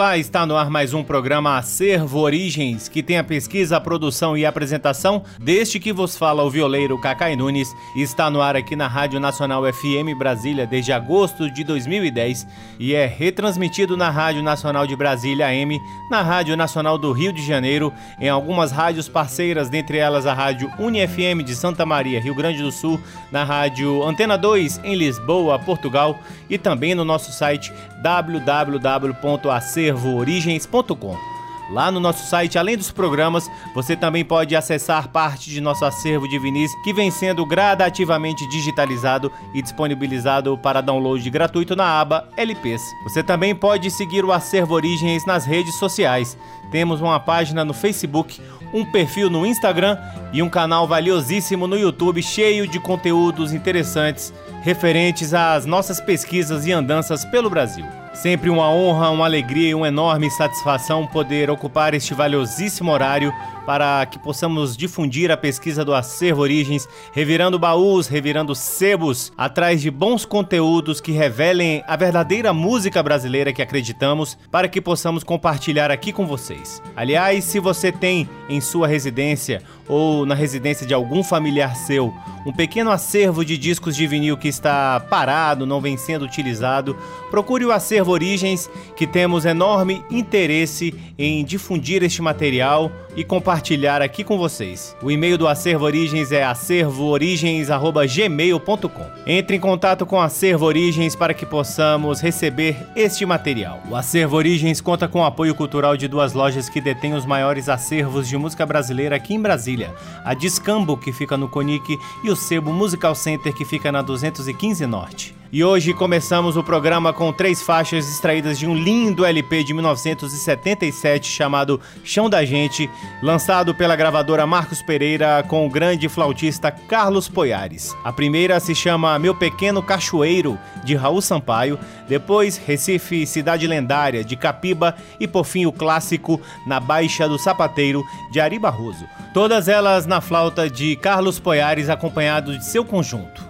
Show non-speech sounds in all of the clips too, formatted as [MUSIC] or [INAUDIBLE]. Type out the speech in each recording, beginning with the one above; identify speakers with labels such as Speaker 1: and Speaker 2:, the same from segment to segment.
Speaker 1: Olá, está no ar mais um programa Acervo Origens, que tem a pesquisa, a produção e a apresentação deste que vos fala o violeiro Cacai Nunes. Está no ar aqui na Rádio Nacional FM Brasília desde agosto de 2010 e é retransmitido na Rádio Nacional de Brasília AM, na Rádio Nacional do Rio de Janeiro, em algumas rádios parceiras, dentre elas a Rádio UniFM de Santa Maria, Rio Grande do Sul, na Rádio Antena 2 em Lisboa, Portugal e também no nosso site www.acervo acervoorigens.com. Lá no nosso site, além dos programas, você também pode acessar parte de nosso acervo de vinis que vem sendo gradativamente digitalizado e disponibilizado para download gratuito na aba LPs. Você também pode seguir o Acervo Origens nas redes sociais. Temos uma página no Facebook, um perfil no Instagram e um canal valiosíssimo no YouTube cheio de conteúdos interessantes referentes às nossas pesquisas e andanças pelo Brasil. Sempre uma honra, uma alegria e uma enorme satisfação poder ocupar este valiosíssimo horário para que possamos difundir a pesquisa do Acervo Origens, revirando baús, revirando sebos, atrás de bons conteúdos que revelem a verdadeira música brasileira que acreditamos, para que possamos compartilhar aqui com vocês. Aliás, se você tem em sua residência ou na residência de algum familiar seu um pequeno acervo de discos de vinil que está parado, não vem sendo utilizado, procure o Acervo Origens, que temos enorme interesse em difundir este material e compartilhar aqui com vocês. O e-mail do Acervo Origens é acervoorigens@gmail.com. Entre em contato com Acervo Origens para que possamos receber este material. O Acervo Origens conta com o apoio cultural de duas lojas que detêm os maiores acervos de música brasileira aqui em Brasília: a Discambo, que fica no Conic, e o Sebo Musical Center, que fica na 215 Norte. E hoje começamos o programa com três faixas extraídas de um lindo LP de 1977 chamado Chão da Gente, lançado pela gravadora Marcos Pereira com o grande flautista Carlos Poiares. A primeira se chama Meu Pequeno Cachoeiro, de Raul Sampaio, depois Recife Cidade Lendária, de Capiba e por fim o clássico Na Baixa do Sapateiro, de Ari Barroso. Todas elas na flauta de Carlos Poiares, acompanhado de seu conjunto.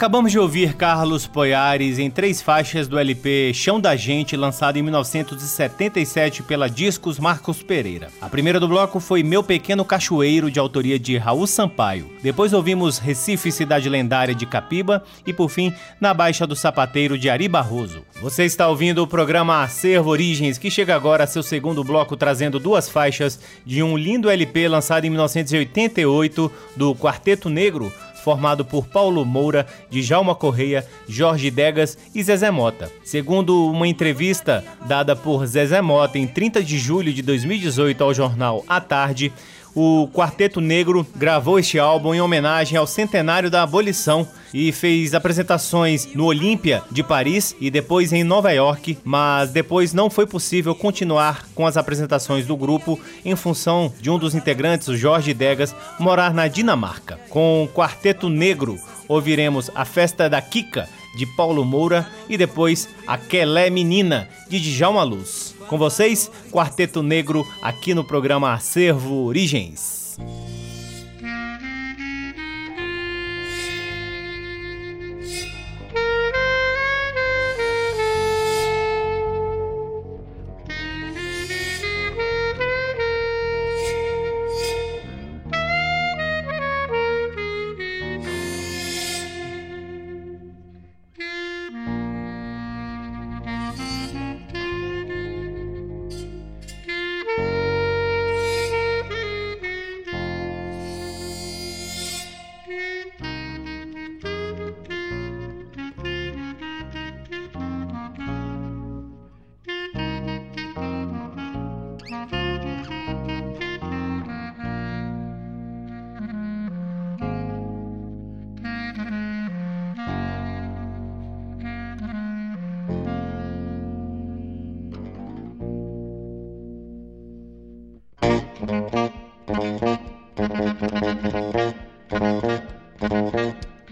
Speaker 1: Acabamos de ouvir Carlos Poiares em três faixas do LP Chão da Gente, lançado em 1977 pela Discos Marcos Pereira. A primeira do bloco foi Meu Pequeno Cachoeiro, de autoria de Raul Sampaio. Depois ouvimos Recife, Cidade Lendária de Capiba e, por fim, Na Baixa do Sapateiro, de Ari Barroso. Você está ouvindo o programa Acervo Origens, que chega agora a seu segundo bloco, trazendo duas faixas de um lindo LP lançado em 1988 do Quarteto Negro formado por Paulo Moura, Djalma Correia, Jorge Degas e Zezé Mota. Segundo uma entrevista dada por Zezé Mota em 30 de julho de 2018 ao jornal A Tarde, o Quarteto Negro gravou este álbum em homenagem ao centenário da abolição e fez apresentações no Olímpia de Paris e depois em Nova York, mas depois não foi possível continuar com as apresentações do grupo em função de um dos integrantes, o Jorge Degas, morar na Dinamarca. Com o Quarteto Negro, ouviremos a Festa da Kika de Paulo Moura e depois a Quelé Menina de Djalma Luz. Com vocês, Quarteto Negro aqui no programa Acervo Origens.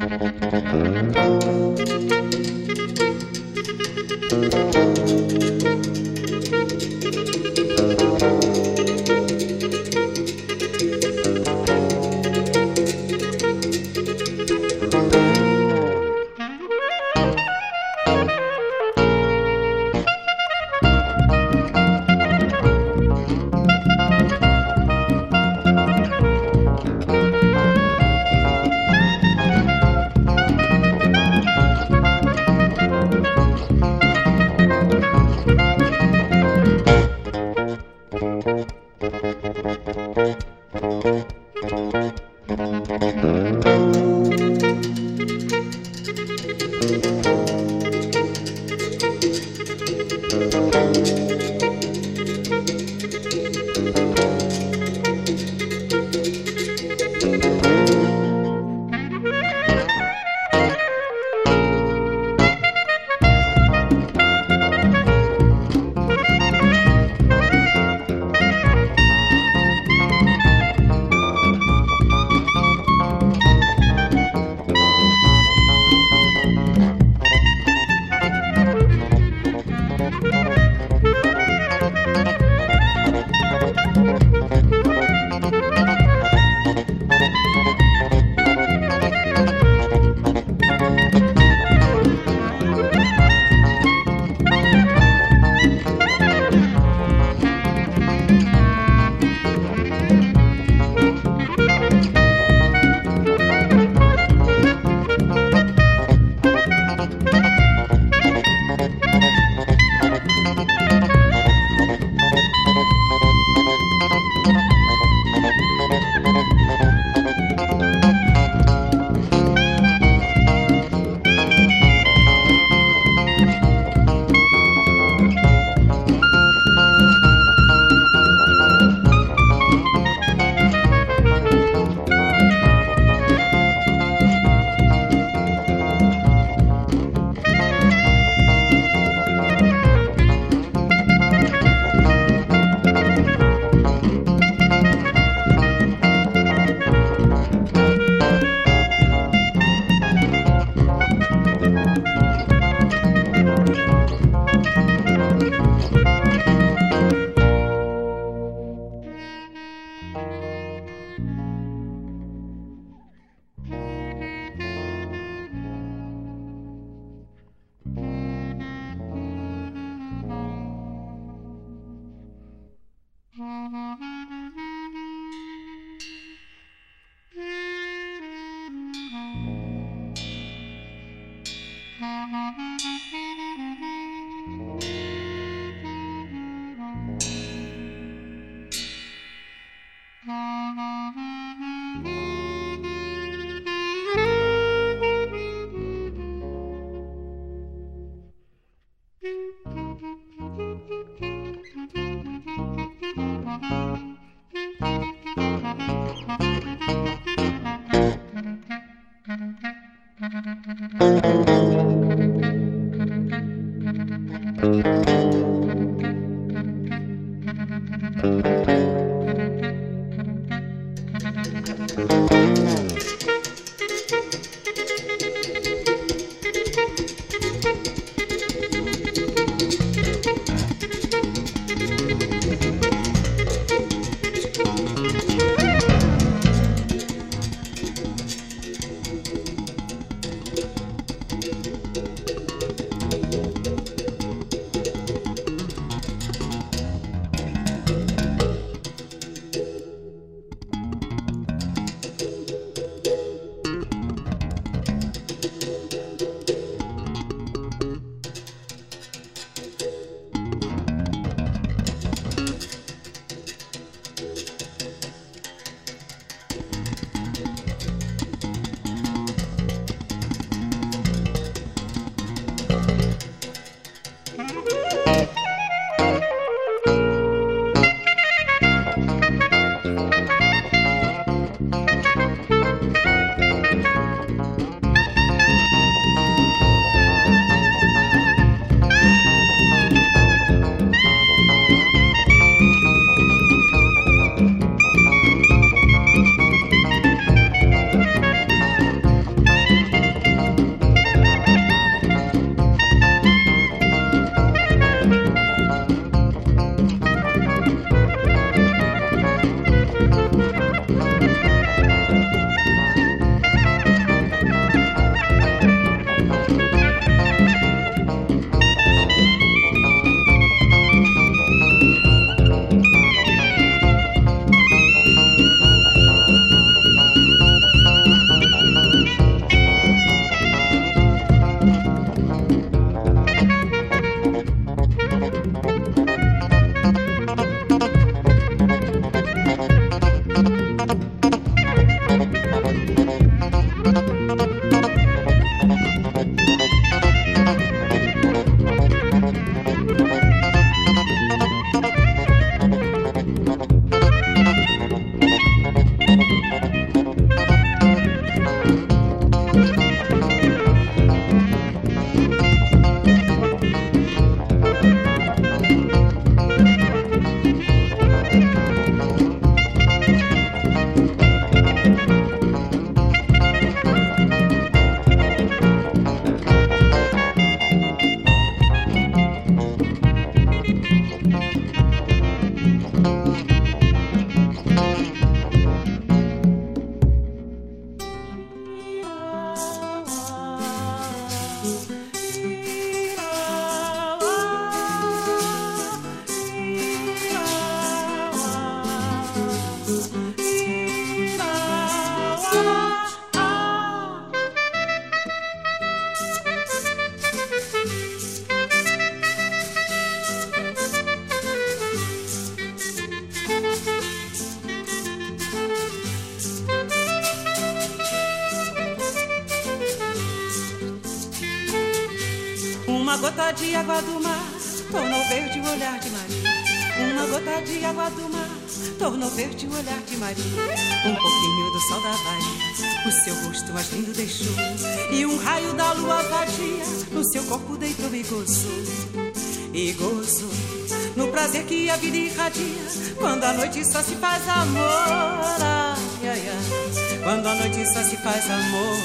Speaker 2: Thank you. Tornou verde o olhar de Maria. Um pouquinho do sol da Bahia, o seu rosto mais lindo deixou. E um raio da lua vadia no seu corpo deitou e gozou. E gozou no prazer que a vida irradia. Quando a noite só se faz amor. Ai, ai, ai. Quando a noite só se faz amor.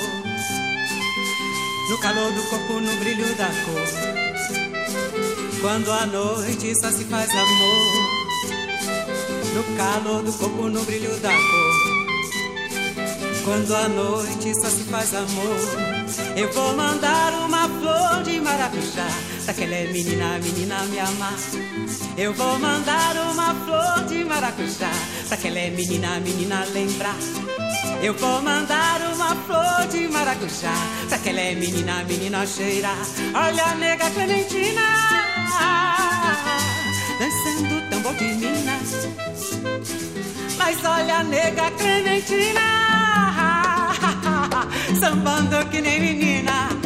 Speaker 2: No calor do corpo, no brilho da cor. Quando a noite só se faz amor No calor do corpo, no brilho da cor. Quando a noite só se faz amor Eu vou mandar uma flor de maracujá. Daquela é menina, menina me amar Eu vou mandar uma flor de maracujá. Daquela é menina, menina lembrar eu vou mandar uma flor de maracujá. Pra aquela é menina, menina cheirar Olha, nega Clementina dançando tambor. Mas olha a nega Clementina, [LAUGHS] sambando que nem menina.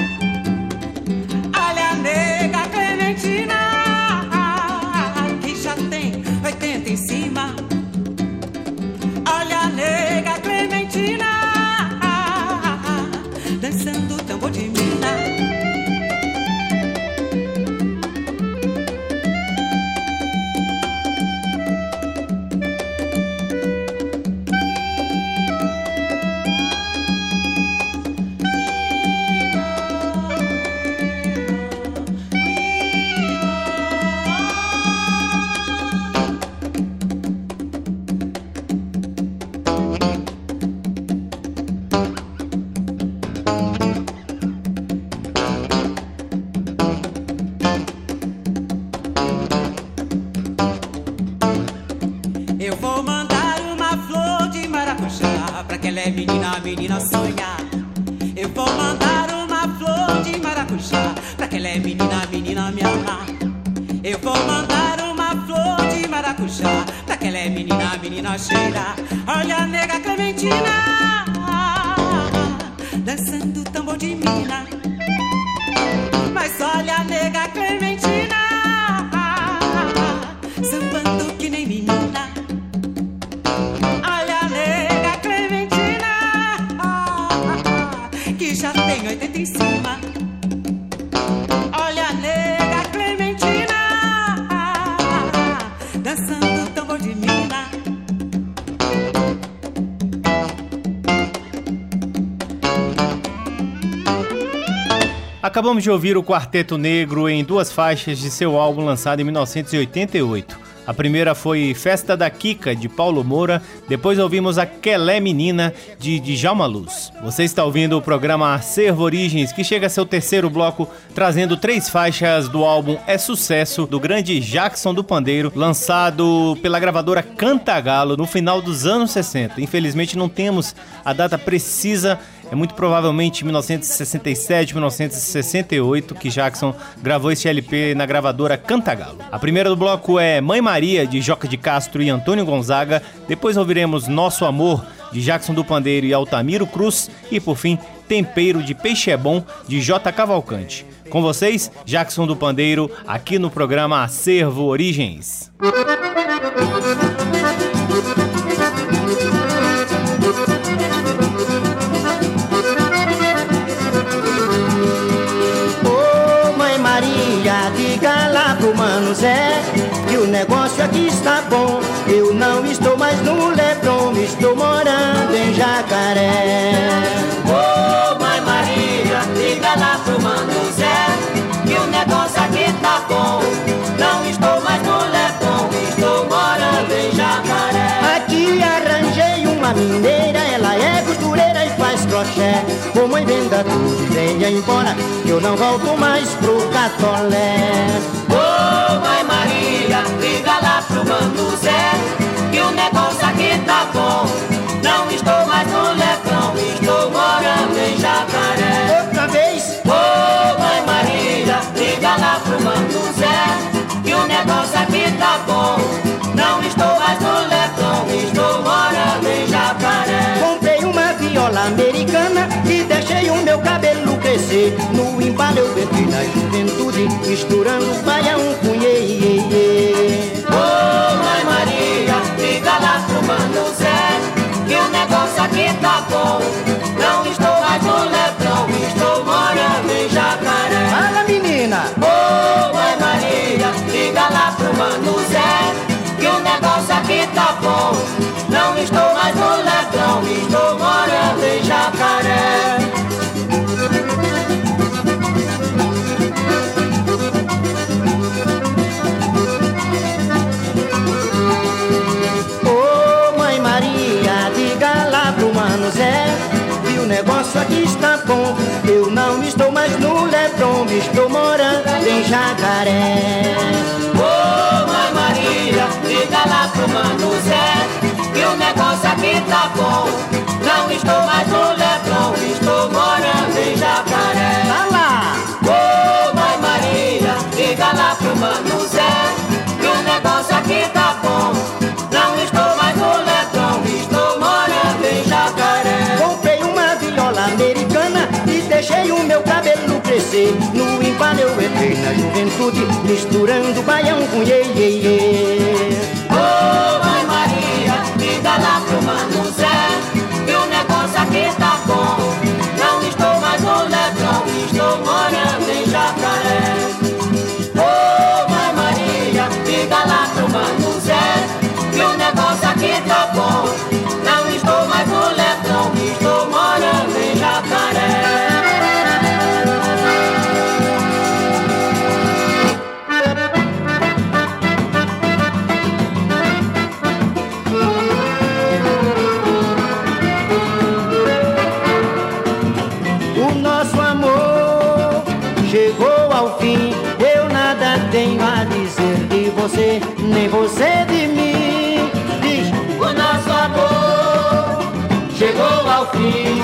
Speaker 2: De
Speaker 1: ouvir o Quarteto Negro em duas faixas de seu álbum lançado em 1988. A primeira foi Festa da Kika, de Paulo Moura. Depois ouvimos Aquelé Menina, de Djalma Luz. Você está ouvindo o programa Acervo Origens, que chega a seu terceiro bloco, trazendo três faixas do álbum É Sucesso, do grande Jackson do Pandeiro, lançado pela gravadora Cantagalo no final dos anos 60. Infelizmente não temos a data precisa é muito provavelmente 1967, 1968 que Jackson gravou esse LP na gravadora Cantagalo. A primeira do bloco é Mãe Maria, de Joca de Castro e Antônio Gonzaga. Depois ouviremos Nosso Amor, de Jackson do Pandeiro e Altamiro Cruz. E por fim, Tempero de Peixe é Bom, de J. Cavalcante. Com vocês, Jackson do Pandeiro, aqui no programa Acervo Origens.
Speaker 3: Negócio aqui está bom. Eu não estou mais no Lebron, estou morando em Jacaré.
Speaker 4: Ô oh, Mãe Maria, diga lá pro Mano Zé que o negócio aqui tá bom. Não estou mais no Lebron, estou morando em Jacaré.
Speaker 3: Aqui arranjei uma mineira, ela é costureira e faz crochê. Ô mãe, venda tudo e venha embora, que eu não volto mais pro Catolé.
Speaker 4: Ô oh, Mãe Maria, liga lá pro Mano Zé, que o negócio aqui tá bom. Não estou mais no Lebrão, estou morando em Jacaré.
Speaker 3: Outra vez.
Speaker 4: Ô oh, Mãe Maria, liga lá pro Mano Zé, que o negócio aqui tá bom. Não estou mais no Lebrão, estou morando em Jacaré.
Speaker 3: Viola americana e deixei o meu cabelo crescer. No embalo eu entrei na juventude, misturando iê, iê, iê.
Speaker 4: Ô oh, Mãe Maria, liga lá pro Mano Zé, que o negócio aqui tá bom. Não estou mais no Lebrão, estou morando em Jacaré.
Speaker 3: Fala menina!
Speaker 4: Ô oh, Mãe Maria, liga lá pro Mano Zé, negócio aqui tá bom. Não estou mais no Lebrão, estou morando em Jacaré.
Speaker 3: Ô Mãe Maria, diga lá pro Mano que o negócio aqui está bom. Eu não estou mais no Lebron, estou morando em Jacaré.
Speaker 4: Tá bom. Não estou mais no Leblon, estou morando em Jacaré.
Speaker 3: Lá!
Speaker 4: Ô oh, Mãe Maria, diga lá pro Mano Zé que o negócio aqui tá bom. Não estou mais no Leblon, estou morando em Jacaré.
Speaker 3: Comprei uma viola americana e deixei o meu cabelo crescer. No embalo eu entrei na juventude, misturando baião com iê, iê, iê.
Speaker 4: Oh, Mãe Diga lá pro Mano Zé que o negócio aqui tá bom. Não estou mais no Leblon, estou morando em Jacaré. Ô oh, Mãe Maria, diga lá pro Mano Zé que o negócio aqui tá bom. Não estou mais no Leblon, estou
Speaker 3: você, nem você de mim. Diz,
Speaker 4: O nosso amor chegou ao fim.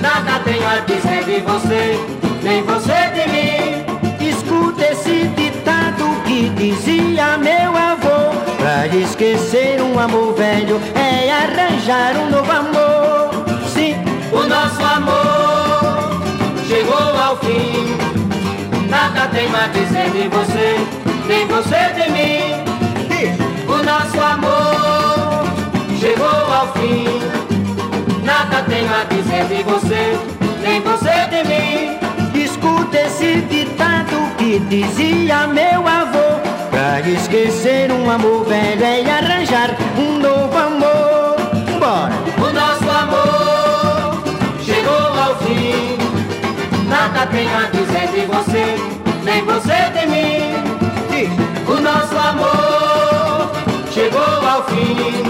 Speaker 4: Nada tenho a dizer de você, nem você de mim.
Speaker 3: Escuta esse ditado que dizia meu avô: Pra esquecer um amor velho é arranjar um novo amor. Sim,
Speaker 4: o nosso amor chegou ao fim. Nada tenho a dizer de você, nem você de mim. O nosso amor chegou ao fim. Nada tenho a dizer de você, nem você de mim.
Speaker 3: Escuta esse ditado que dizia meu avô Pra esquecer um amor velho é arranjar um novo amor Bora!
Speaker 4: O nosso amor chegou ao fim Nada tenho a dizer de você, nem você de mim O nosso amor chegou ao fim.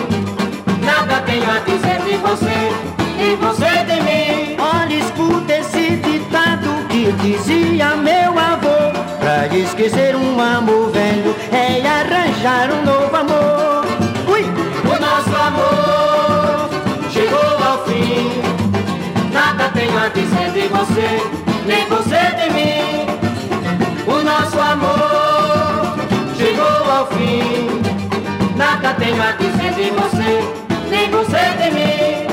Speaker 4: Nada tenho a dizer de você, nem você de mim.
Speaker 3: Olha, escuta esse ditado que dizia meu avô. Pra esquecer um amor velho é arranjar um novo amor. Ui!
Speaker 4: O nosso amor chegou ao fim. Nada tenho a dizer de você, nem você de mim. O nosso amor chegou ao fim. Nada tenho a dizer de você, nem você de mim.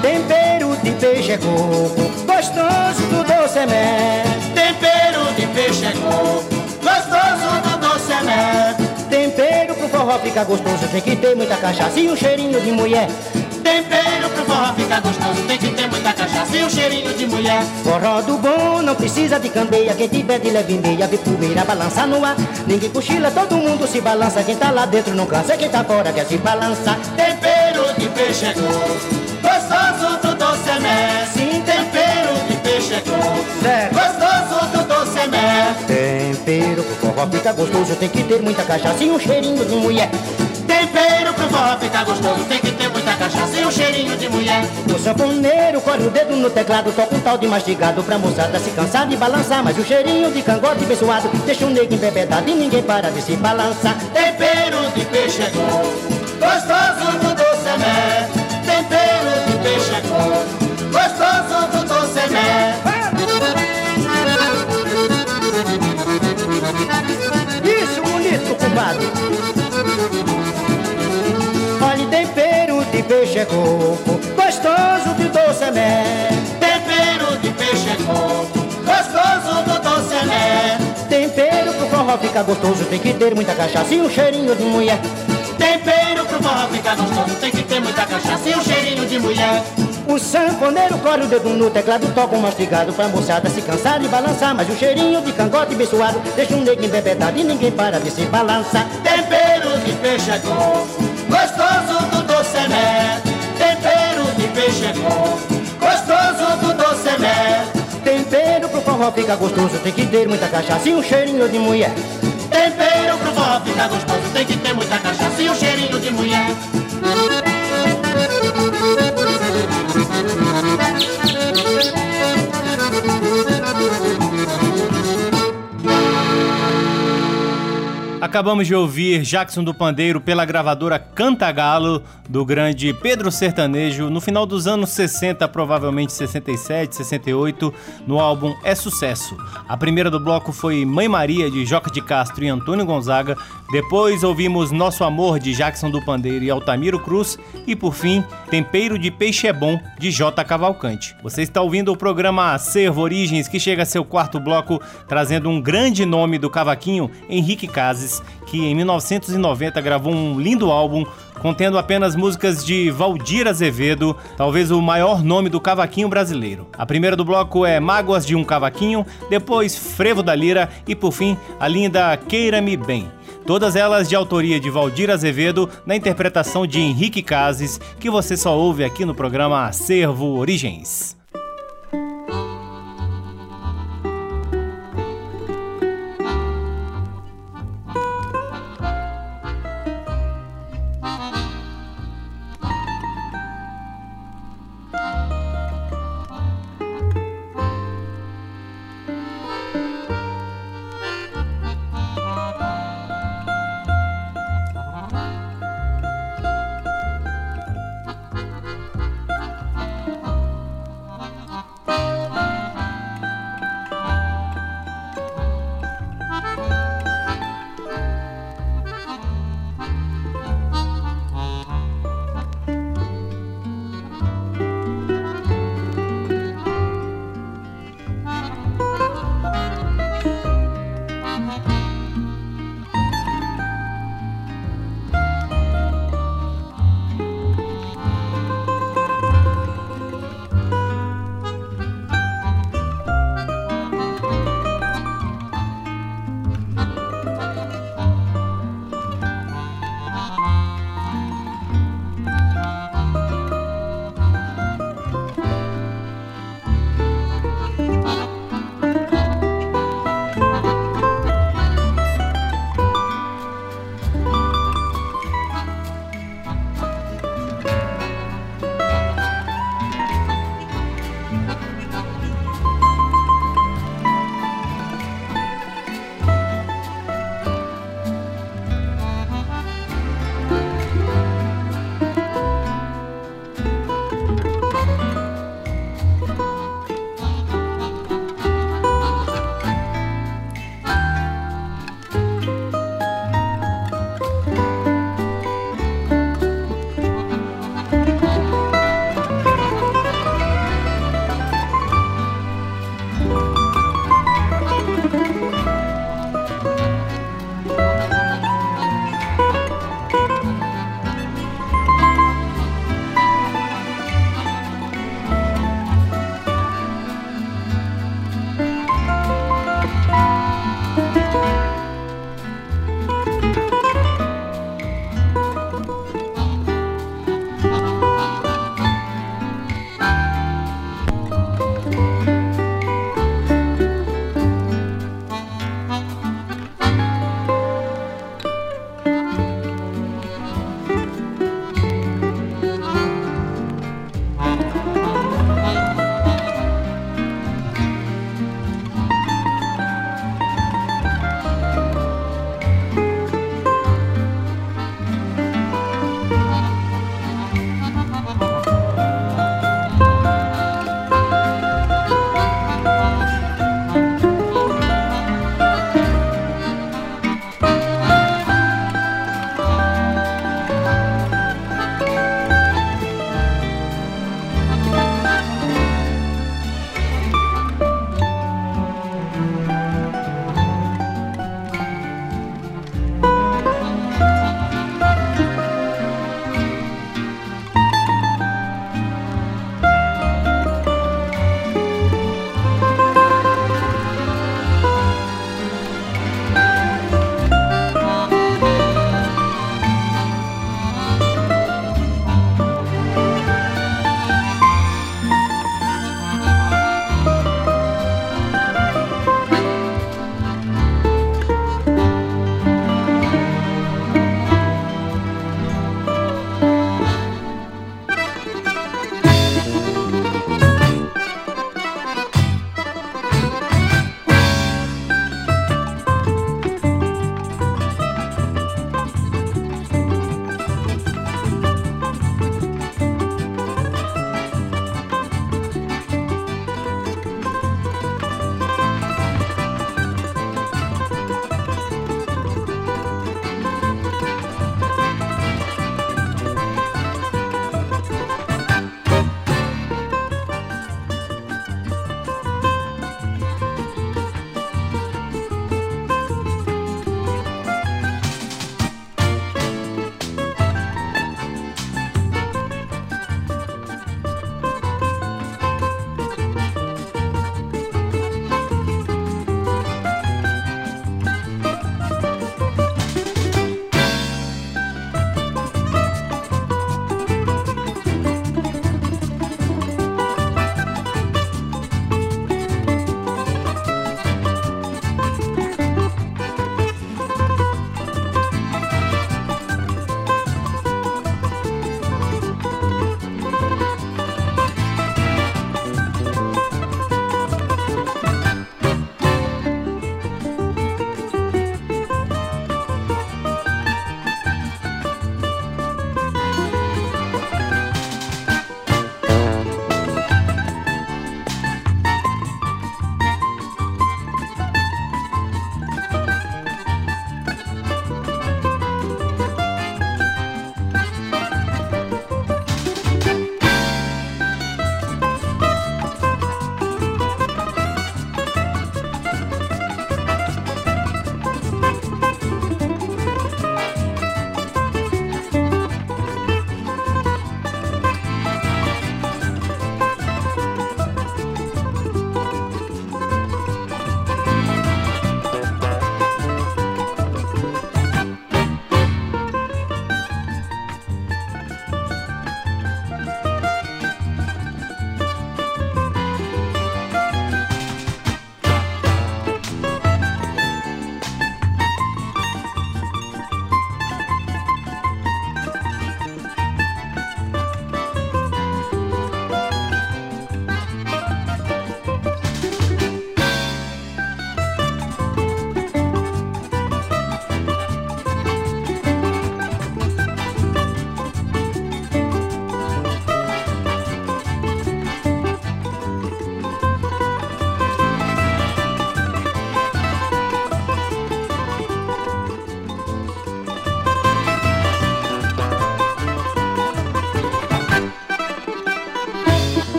Speaker 3: Tempero de peixe coco, gostoso
Speaker 5: Tempero de peixe é coco, gostoso do doce é mel.
Speaker 3: Tempero pro forró ficar gostoso tem que ter muita cachaça e um cheirinho de mulher.
Speaker 5: Tempero pro forró ficar gostoso, tem que ter muita cachaça e um cheirinho de mulher.
Speaker 3: Forró do bom não precisa de candeia Quem tiver de leve meia vê poeira balançar no ar. Ninguém cochila, todo mundo se balança Quem tá lá dentro não cansa, quem tá fora quer se balançar.
Speaker 5: Tempero de peixe é coco, gostoso do doce é gostoso do doce mel.
Speaker 3: Tempero pro forró ficar gostoso tem que ter muita cachaça e um cheirinho de mulher
Speaker 5: Tempero pro forró ficar gostoso, tem que ter muita cachaça e um cheirinho de mulher.
Speaker 3: O sanfoneiro corre o dedo no teclado Toca um tal de mastigado pra moçada se cansar de balançar Mas o cheirinho de cangote abençoado Deixa o nego embebedado e ninguém para de se balançar
Speaker 5: Tempero de peixe é gostoso do doce mel. Tempero de peixe é gostoso do doce mel.
Speaker 3: Compadre Olha, tempero de peixe é coco Gostoso de doce é mel
Speaker 5: Tempero de peixe é coco, gostoso do doce é mel.
Speaker 3: Tempero pro forró ficar gostoso Tem que ter muita cachaça e um cheirinho de mulher
Speaker 5: Tempero pro forró ficar gostoso, tem que ter muita cachaça e um cheirinho de mulher.
Speaker 3: O sanfoneiro corre o dedo no teclado Toca um mastigado pra moçada se cansar de balançar Mas o cheirinho de cangote abençoado Deixa um nego embebedado e ninguém para de se balançar
Speaker 5: Tempero de peixe é coco, gostoso do doce é mel. Tempero de peixe é coco, gostoso do doce é mel.
Speaker 3: Tempero pro forró ficar gostoso Tem que ter muita cachaça e um cheirinho de mulher
Speaker 5: Tempero pro forró ficar gostoso, tem que ter muita cachaça e um cheirinho de mulher.
Speaker 1: Acabamos de ouvir Jackson do Pandeiro pela gravadora Cantagalo, do grande Pedro Sertanejo, no final dos anos 60, provavelmente 67, 68, no álbum É Sucesso. A primeira do bloco foi Mãe Maria, de Joca de Castro e Antônio Gonzaga. Depois ouvimos Nosso Amor, de Jackson do Pandeiro e Altamiro Cruz. E por fim, Tempero de Peixe é Bom, de J. Cavalcante. Você está ouvindo o programa Acervo Origens, que chega a seu quarto bloco, trazendo um grande nome do cavaquinho, Henrique Cases, que em 1990 gravou um lindo álbum contendo apenas músicas de Valdir Azevedo, talvez o maior nome do cavaquinho brasileiro. A primeira do bloco é Mágoas de um Cavaquinho, depois Frevo da Lira e por fim a linda Queira-me Bem. Todas elas de autoria de Valdir Azevedo, na interpretação de Henrique Cases, que você só ouve aqui no programa Acervo Origens.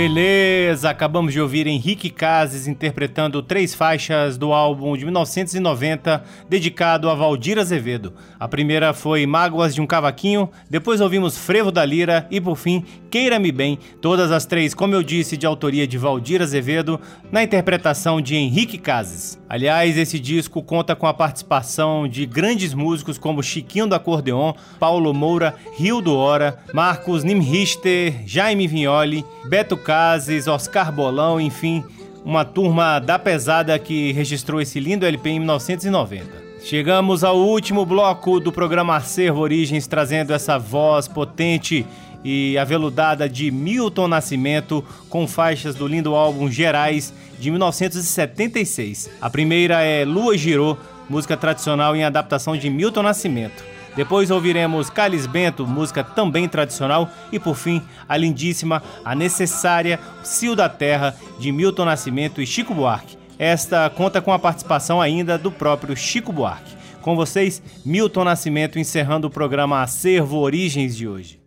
Speaker 1: Beleza, acabamos de ouvir Henrique Cases interpretando três faixas do álbum de 1990 dedicado a Valdir Azevedo. A primeira foi Mágoas de um Cavaquinho, depois ouvimos Frevo da Lira e por fim Queira-me Bem, todas as três, como eu disse, de autoria de Valdir Azevedo, na interpretação de Henrique Cases. Aliás, esse disco conta com a participação de grandes músicos como Chiquinho do Acordeon, Paulo Moura, Rio do Hora, Marcos Nimrichter, Jaime Vignoli, Beto Cases, Oscar Bolão, enfim, uma turma da pesada que registrou esse lindo LP em 1990. Chegamos ao último bloco do programa Acervo Origens, trazendo essa voz potente e aveludada de Milton Nascimento, com faixas do lindo álbum Gerais de 1976. A primeira é Lua Girou, música tradicional em adaptação de Milton Nascimento. Depois ouviremos Carlos Bento, música também tradicional. E por fim, a lindíssima, a necessária Cio da Terra, de Milton Nascimento e Chico Buarque. Esta conta com a participação ainda do próprio Chico Buarque. Com vocês, Milton Nascimento encerrando o programa Acervo Origens de hoje.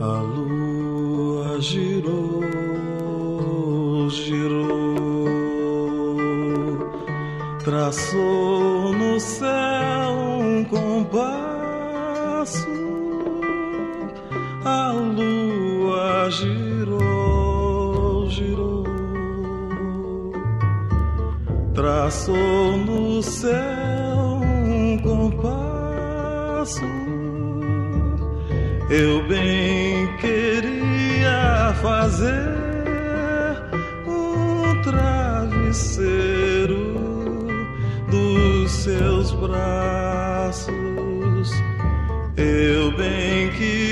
Speaker 6: A lua girou, girou, traçou no céu um compasso a lua girou, girou, traçou no céu um compasso. Eu bem queria fazer um travesseiro dos seus braços. Eu bem queria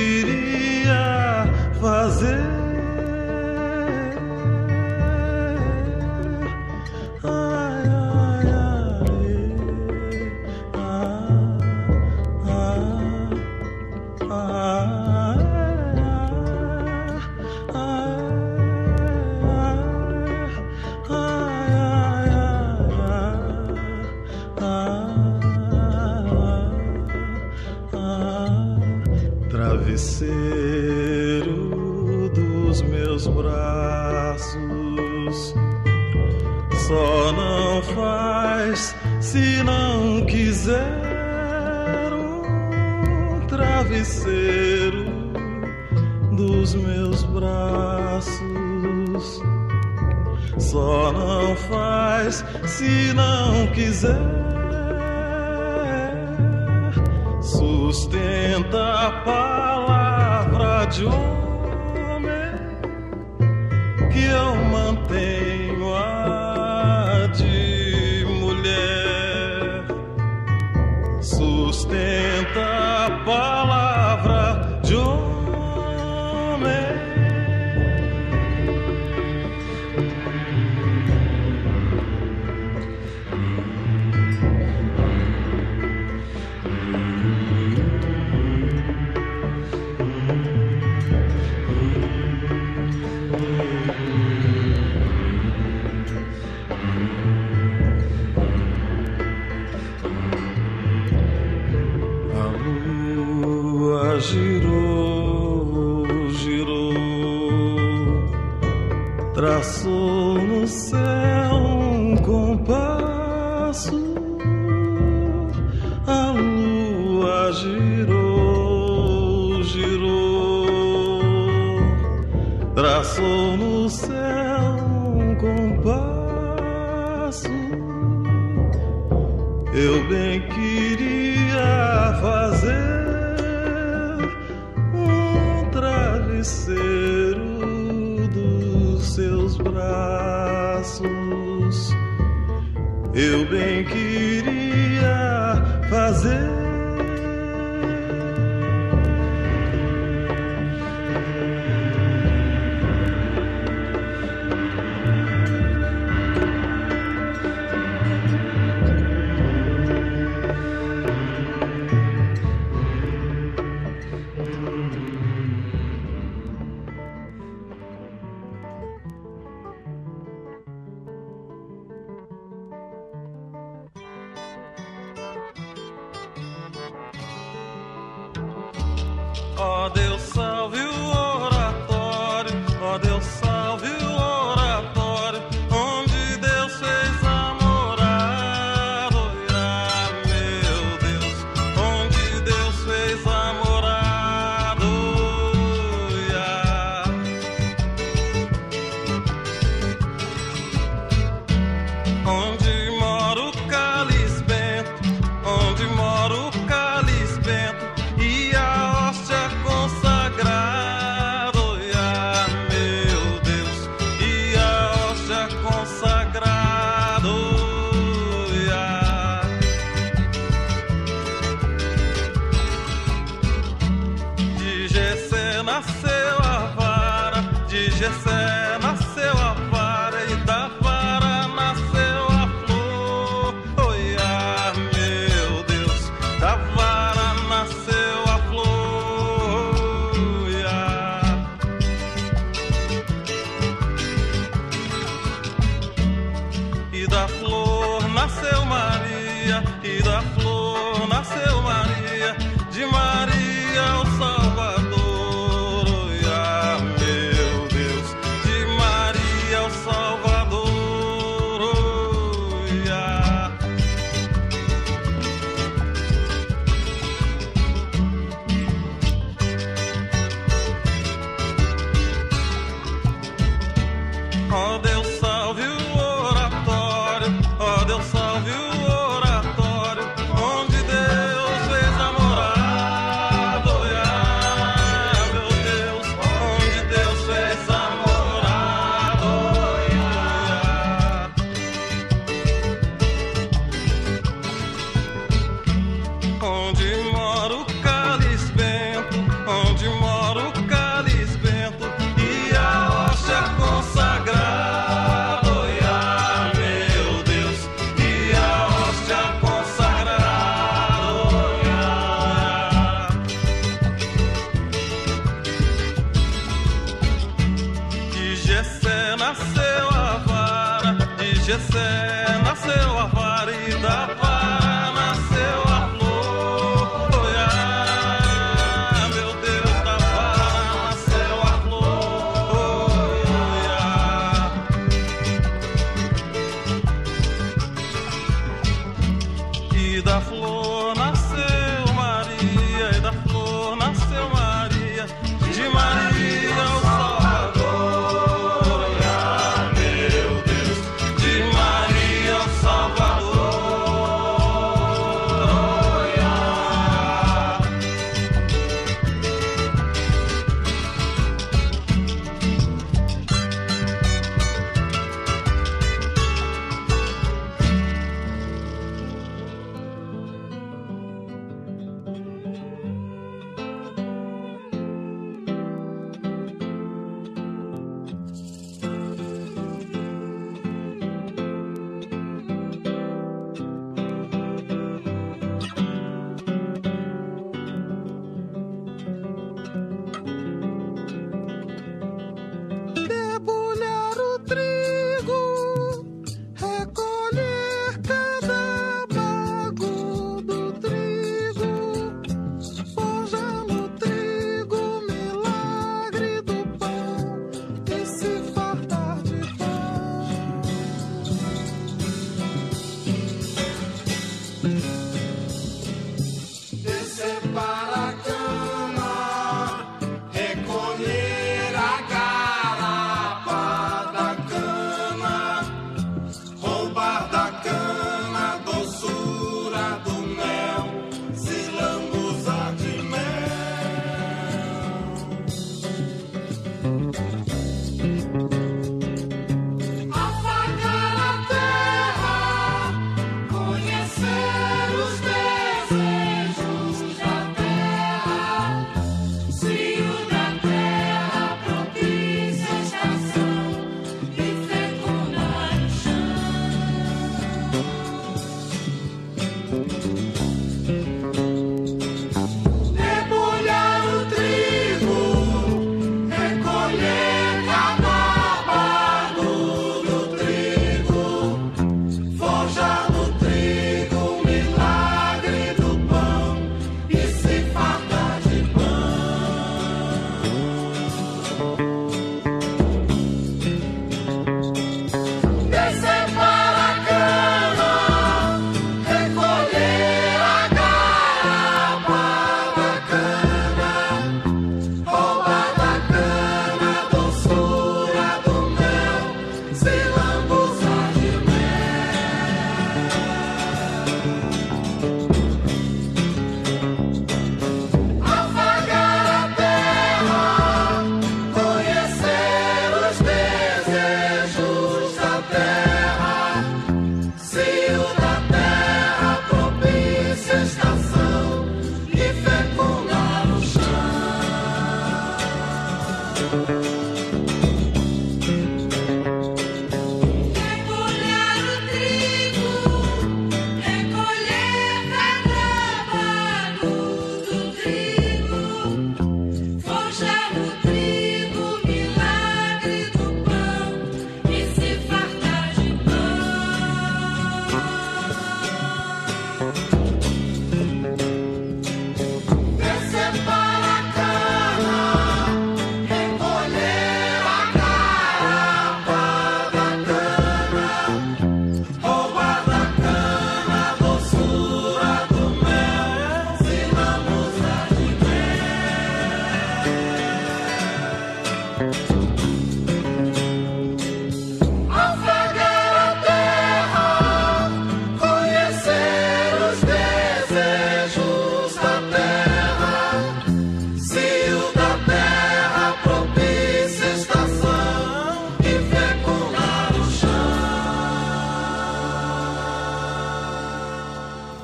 Speaker 6: não quiser. Sustenta a palavra de homem que eu mantenho say.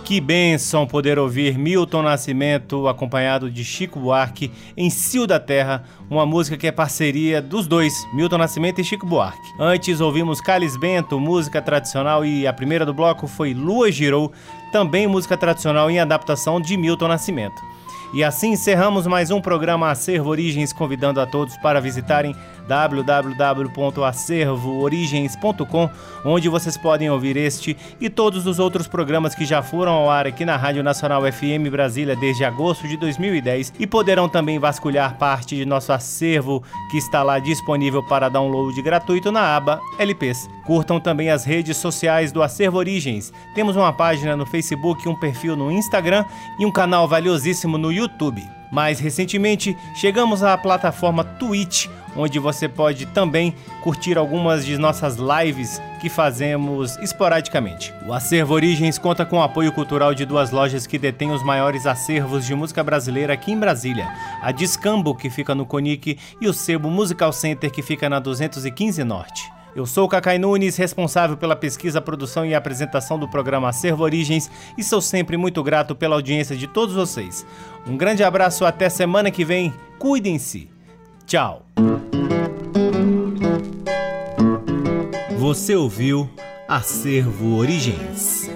Speaker 1: Que benção poder ouvir Milton Nascimento acompanhado de Chico Buarque em Cio da Terra, uma música que é parceria dos dois, Milton Nascimento e Chico Buarque. Antes ouvimos Calis Bento, música tradicional, e a primeira do bloco foi Lua Girou, também música tradicional em adaptação de Milton Nascimento. E assim encerramos mais um programa Acervo Origens, convidando a todos para visitarem www.acervoorigens.com, onde vocês podem ouvir este e todos os outros programas que já foram ao ar aqui na Rádio Nacional FM Brasília desde agosto de 2010 e poderão também vasculhar parte de nosso acervo que está lá disponível para download gratuito na aba LPs. Curtam também as redes sociais do Acervo Origens. Temos uma página no Facebook, um perfil no Instagram e um canal valiosíssimo no YouTube. Mais recentemente, chegamos à plataforma Twitch, onde você pode também curtir algumas de nossas lives que fazemos esporadicamente. O Acervo Origens conta com o apoio cultural de duas lojas que detêm os maiores acervos de música brasileira aqui em Brasília: a Discambo, que fica no Conic, e o Sebo Musical Center, que fica na 215 Norte. Eu sou o Cacai Nunes, responsável pela pesquisa, produção e apresentação do programa Acervo Origens e sou sempre muito grato pela audiência de todos vocês. Um grande abraço, até semana que vem. Cuidem-se. Tchau. Você ouviu Acervo Origens.